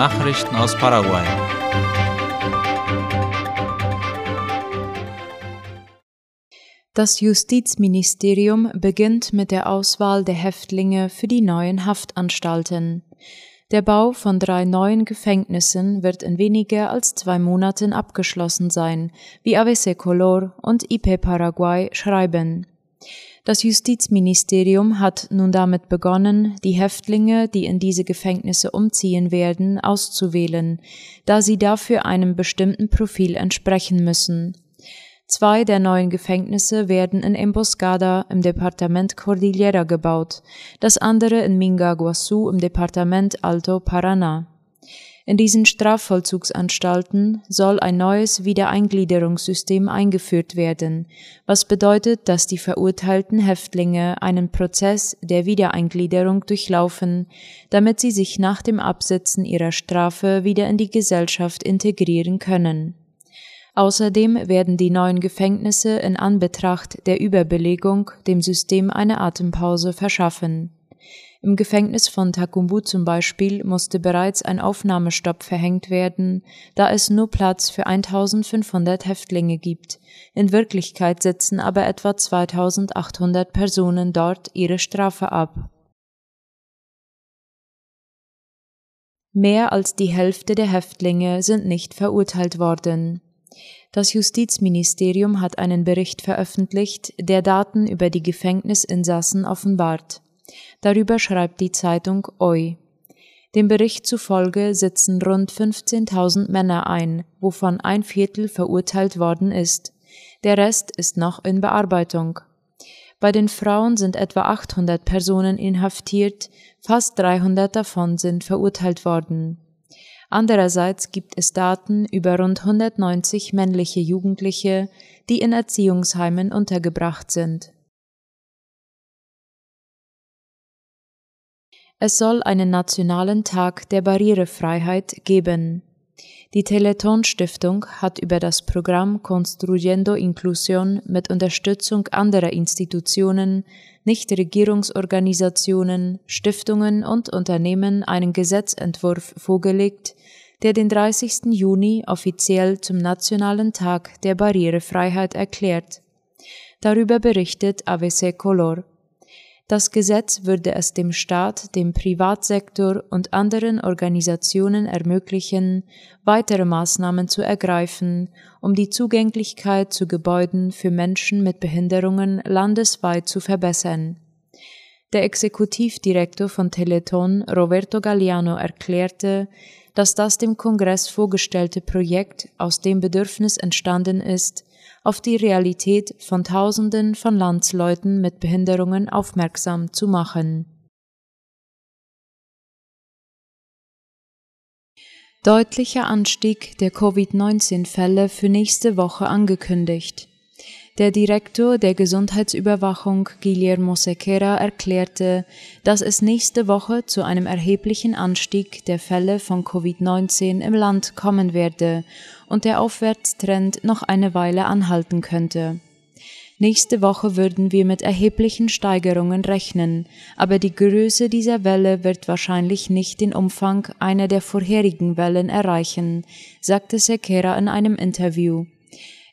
Nachrichten aus Paraguay. Das Justizministerium beginnt mit der Auswahl der Häftlinge für die neuen Haftanstalten. Der Bau von drei neuen Gefängnissen wird in weniger als zwei Monaten abgeschlossen sein, wie ABC Color und IP Paraguay schreiben. Das Justizministerium hat nun damit begonnen, die Häftlinge, die in diese Gefängnisse umziehen werden, auszuwählen, da sie dafür einem bestimmten Profil entsprechen müssen. Zwei der neuen Gefängnisse werden in Emboscada im Departement Cordillera gebaut, das andere in Mingaguazu im Departement Alto Paraná. In diesen Strafvollzugsanstalten soll ein neues Wiedereingliederungssystem eingeführt werden, was bedeutet, dass die verurteilten Häftlinge einen Prozess der Wiedereingliederung durchlaufen, damit sie sich nach dem Absitzen ihrer Strafe wieder in die Gesellschaft integrieren können. Außerdem werden die neuen Gefängnisse in Anbetracht der Überbelegung dem System eine Atempause verschaffen. Im Gefängnis von Takumbu zum Beispiel musste bereits ein Aufnahmestopp verhängt werden, da es nur Platz für 1500 Häftlinge gibt. In Wirklichkeit sitzen aber etwa 2800 Personen dort ihre Strafe ab. Mehr als die Hälfte der Häftlinge sind nicht verurteilt worden. Das Justizministerium hat einen Bericht veröffentlicht, der Daten über die Gefängnisinsassen offenbart. Darüber schreibt die Zeitung OI. Dem Bericht zufolge sitzen rund 15.000 Männer ein, wovon ein Viertel verurteilt worden ist. Der Rest ist noch in Bearbeitung. Bei den Frauen sind etwa 800 Personen inhaftiert, fast 300 davon sind verurteilt worden. Andererseits gibt es Daten über rund 190 männliche Jugendliche, die in Erziehungsheimen untergebracht sind. Es soll einen nationalen Tag der Barrierefreiheit geben. Die Teleton Stiftung hat über das Programm Construyendo Inclusión mit Unterstützung anderer Institutionen Nichtregierungsorganisationen, Stiftungen und Unternehmen einen Gesetzentwurf vorgelegt, der den 30. Juni offiziell zum Nationalen Tag der Barrierefreiheit erklärt. Darüber berichtet AVC Color. Das Gesetz würde es dem Staat, dem Privatsektor und anderen Organisationen ermöglichen, weitere Maßnahmen zu ergreifen, um die Zugänglichkeit zu Gebäuden für Menschen mit Behinderungen landesweit zu verbessern. Der Exekutivdirektor von Teleton, Roberto Galliano, erklärte, dass das dem Kongress vorgestellte Projekt aus dem Bedürfnis entstanden ist, auf die Realität von Tausenden von Landsleuten mit Behinderungen aufmerksam zu machen. Deutlicher Anstieg der Covid-19-Fälle für nächste Woche angekündigt. Der Direktor der Gesundheitsüberwachung Guillermo Sequeira erklärte, dass es nächste Woche zu einem erheblichen Anstieg der Fälle von Covid-19 im Land kommen werde und der Aufwärtstrend noch eine Weile anhalten könnte. Nächste Woche würden wir mit erheblichen Steigerungen rechnen, aber die Größe dieser Welle wird wahrscheinlich nicht den Umfang einer der vorherigen Wellen erreichen, sagte Sequeira in einem Interview.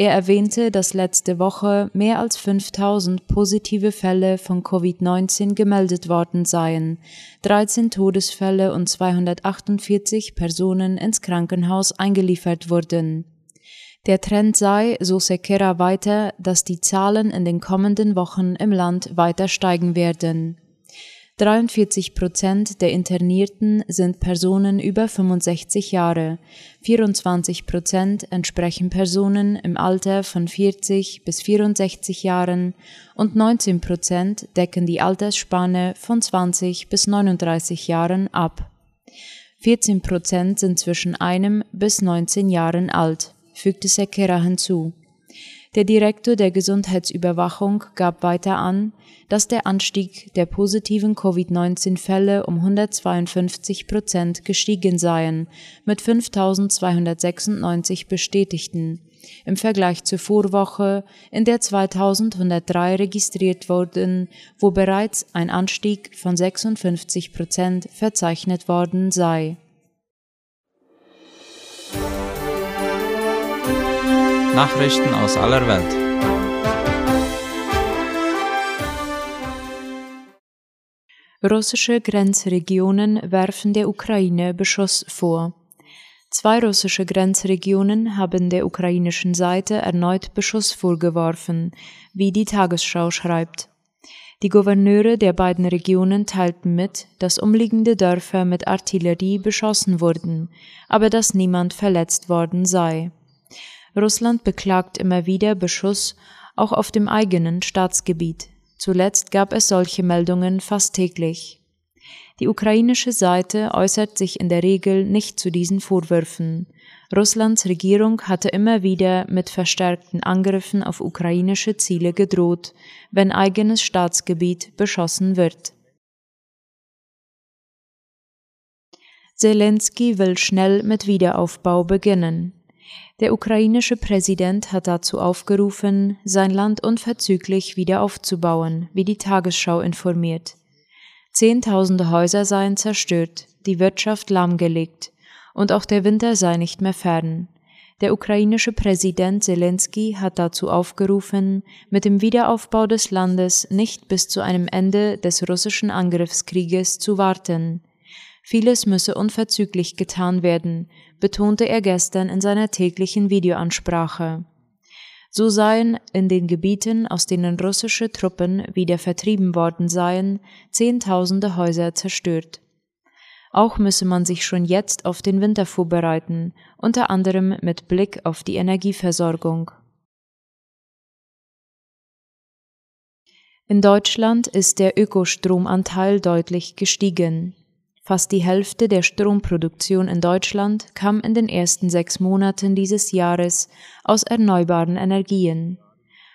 Er erwähnte, dass letzte Woche mehr als 5000 positive Fälle von Covid-19 gemeldet worden seien, 13 Todesfälle und 248 Personen ins Krankenhaus eingeliefert wurden. Der Trend sei, so Sekera weiter, dass die Zahlen in den kommenden Wochen im Land weiter steigen werden. 43 Prozent der Internierten sind Personen über 65 Jahre, 24 Prozent entsprechen Personen im Alter von 40 bis 64 Jahren und 19 Prozent decken die Altersspanne von 20 bis 39 Jahren ab. 14 Prozent sind zwischen einem bis 19 Jahren alt, fügte Sekera hinzu. Der Direktor der Gesundheitsüberwachung gab weiter an, dass der Anstieg der positiven Covid-19-Fälle um 152 Prozent gestiegen seien, mit 5.296 Bestätigten, im Vergleich zur Vorwoche, in der 2103 registriert wurden, wo bereits ein Anstieg von 56 Prozent verzeichnet worden sei Nachrichten aus aller Welt. Russische Grenzregionen werfen der Ukraine Beschuss vor. Zwei russische Grenzregionen haben der ukrainischen Seite erneut Beschuss vorgeworfen, wie die Tagesschau schreibt. Die Gouverneure der beiden Regionen teilten mit, dass umliegende Dörfer mit Artillerie beschossen wurden, aber dass niemand verletzt worden sei. Russland beklagt immer wieder Beschuss auch auf dem eigenen Staatsgebiet. Zuletzt gab es solche Meldungen fast täglich. Die ukrainische Seite äußert sich in der Regel nicht zu diesen Vorwürfen. Russlands Regierung hatte immer wieder mit verstärkten Angriffen auf ukrainische Ziele gedroht, wenn eigenes Staatsgebiet beschossen wird. Zelensky will schnell mit Wiederaufbau beginnen. Der ukrainische Präsident hat dazu aufgerufen, sein Land unverzüglich wieder aufzubauen, wie die Tagesschau informiert. Zehntausende Häuser seien zerstört, die Wirtschaft lahmgelegt, und auch der Winter sei nicht mehr fern. Der ukrainische Präsident Zelensky hat dazu aufgerufen, mit dem Wiederaufbau des Landes nicht bis zu einem Ende des russischen Angriffskrieges zu warten. Vieles müsse unverzüglich getan werden, betonte er gestern in seiner täglichen Videoansprache. So seien in den Gebieten, aus denen russische Truppen wieder vertrieben worden seien, Zehntausende Häuser zerstört. Auch müsse man sich schon jetzt auf den Winter vorbereiten, unter anderem mit Blick auf die Energieversorgung. In Deutschland ist der Ökostromanteil deutlich gestiegen. Fast die Hälfte der Stromproduktion in Deutschland kam in den ersten sechs Monaten dieses Jahres aus erneuerbaren Energien.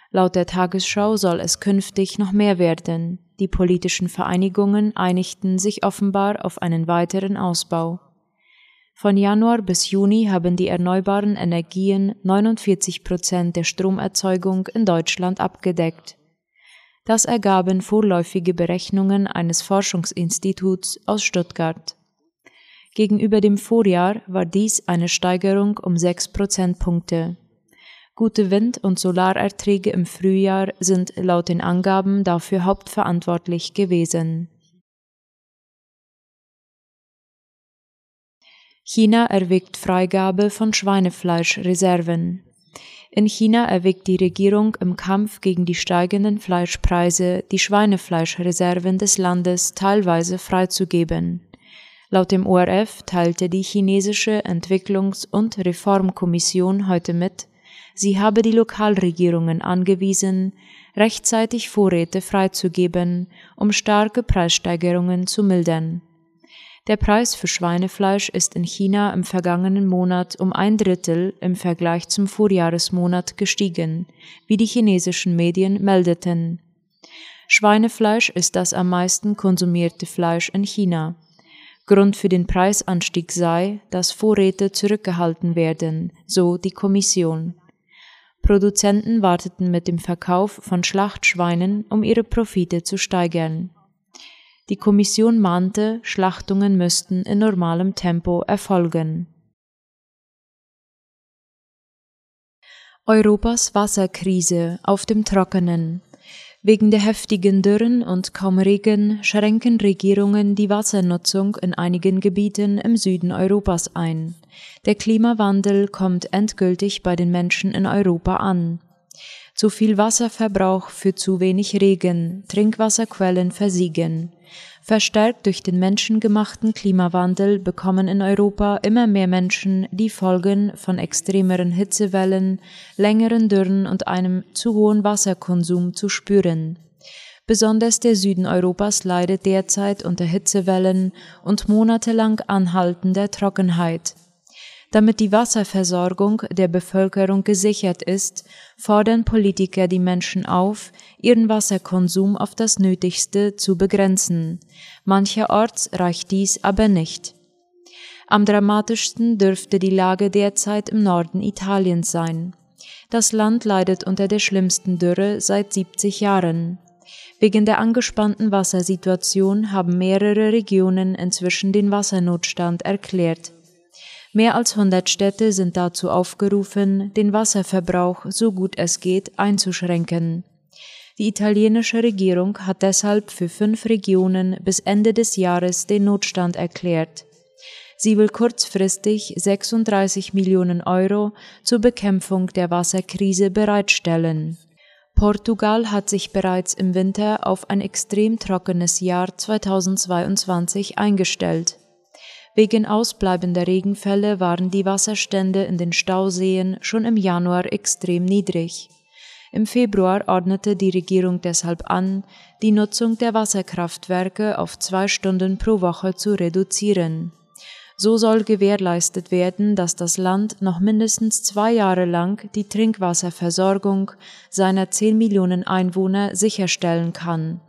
Laut der Tagesschau soll es künftig noch mehr werden. Die politischen Vereinigungen einigten sich offenbar auf einen weiteren Ausbau. Von Januar bis Juni haben die erneuerbaren Energien 49 Prozent der Stromerzeugung in Deutschland abgedeckt. Das ergaben vorläufige Berechnungen eines Forschungsinstituts aus Stuttgart. Gegenüber dem Vorjahr war dies eine Steigerung um sechs Prozentpunkte. Gute Wind- und Solarerträge im Frühjahr sind laut den Angaben dafür hauptverantwortlich gewesen. China erwägt Freigabe von Schweinefleischreserven. In China erwägt die Regierung im Kampf gegen die steigenden Fleischpreise, die Schweinefleischreserven des Landes teilweise freizugeben. Laut dem ORF teilte die chinesische Entwicklungs- und Reformkommission heute mit, Sie habe die Lokalregierungen angewiesen, rechtzeitig Vorräte freizugeben, um starke Preissteigerungen zu mildern. Der Preis für Schweinefleisch ist in China im vergangenen Monat um ein Drittel im Vergleich zum Vorjahresmonat gestiegen, wie die chinesischen Medien meldeten. Schweinefleisch ist das am meisten konsumierte Fleisch in China. Grund für den Preisanstieg sei, dass Vorräte zurückgehalten werden, so die Kommission. Produzenten warteten mit dem Verkauf von Schlachtschweinen, um ihre Profite zu steigern. Die Kommission mahnte, Schlachtungen müssten in normalem Tempo erfolgen. Europas Wasserkrise auf dem Trockenen. Wegen der heftigen Dürren und kaum Regen schränken Regierungen die Wassernutzung in einigen Gebieten im Süden Europas ein. Der Klimawandel kommt endgültig bei den Menschen in Europa an. Zu viel Wasserverbrauch führt zu wenig Regen, Trinkwasserquellen versiegen. Verstärkt durch den menschengemachten Klimawandel bekommen in Europa immer mehr Menschen die Folgen von extremeren Hitzewellen, längeren Dürren und einem zu hohen Wasserkonsum zu spüren. Besonders der Süden Europas leidet derzeit unter Hitzewellen und monatelang anhaltender Trockenheit. Damit die Wasserversorgung der Bevölkerung gesichert ist, fordern Politiker die Menschen auf, ihren Wasserkonsum auf das Nötigste zu begrenzen. Mancherorts reicht dies aber nicht. Am dramatischsten dürfte die Lage derzeit im Norden Italiens sein. Das Land leidet unter der schlimmsten Dürre seit 70 Jahren. Wegen der angespannten Wassersituation haben mehrere Regionen inzwischen den Wassernotstand erklärt. Mehr als 100 Städte sind dazu aufgerufen, den Wasserverbrauch so gut es geht einzuschränken. Die italienische Regierung hat deshalb für fünf Regionen bis Ende des Jahres den Notstand erklärt. Sie will kurzfristig 36 Millionen Euro zur Bekämpfung der Wasserkrise bereitstellen. Portugal hat sich bereits im Winter auf ein extrem trockenes Jahr 2022 eingestellt. Wegen ausbleibender Regenfälle waren die Wasserstände in den Stauseen schon im Januar extrem niedrig. Im Februar ordnete die Regierung deshalb an, die Nutzung der Wasserkraftwerke auf zwei Stunden pro Woche zu reduzieren. So soll gewährleistet werden, dass das Land noch mindestens zwei Jahre lang die Trinkwasserversorgung seiner zehn Millionen Einwohner sicherstellen kann.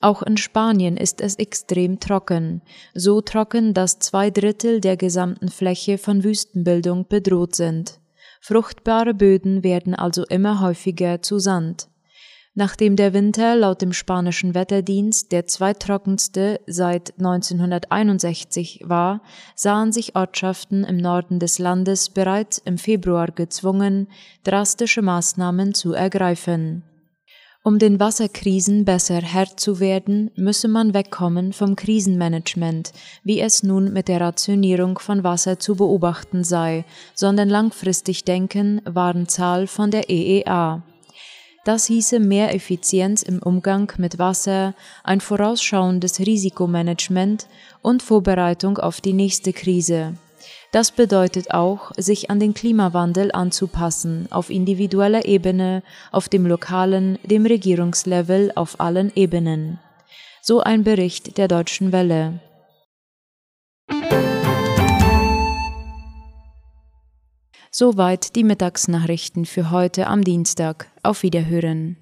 Auch in Spanien ist es extrem trocken, so trocken, dass zwei Drittel der gesamten Fläche von Wüstenbildung bedroht sind. Fruchtbare Böden werden also immer häufiger zu Sand. Nachdem der Winter laut dem spanischen Wetterdienst der zweittrockenste seit 1961 war, sahen sich Ortschaften im Norden des Landes bereits im Februar gezwungen, drastische Maßnahmen zu ergreifen. Um den Wasserkrisen besser Herr zu werden, müsse man wegkommen vom Krisenmanagement, wie es nun mit der Rationierung von Wasser zu beobachten sei, sondern langfristig denken, waren Zahl von der EEA. Das hieße mehr Effizienz im Umgang mit Wasser, ein vorausschauendes Risikomanagement und Vorbereitung auf die nächste Krise. Das bedeutet auch, sich an den Klimawandel anzupassen, auf individueller Ebene, auf dem lokalen, dem Regierungslevel, auf allen Ebenen. So ein Bericht der Deutschen Welle. Soweit die Mittagsnachrichten für heute am Dienstag. Auf Wiederhören.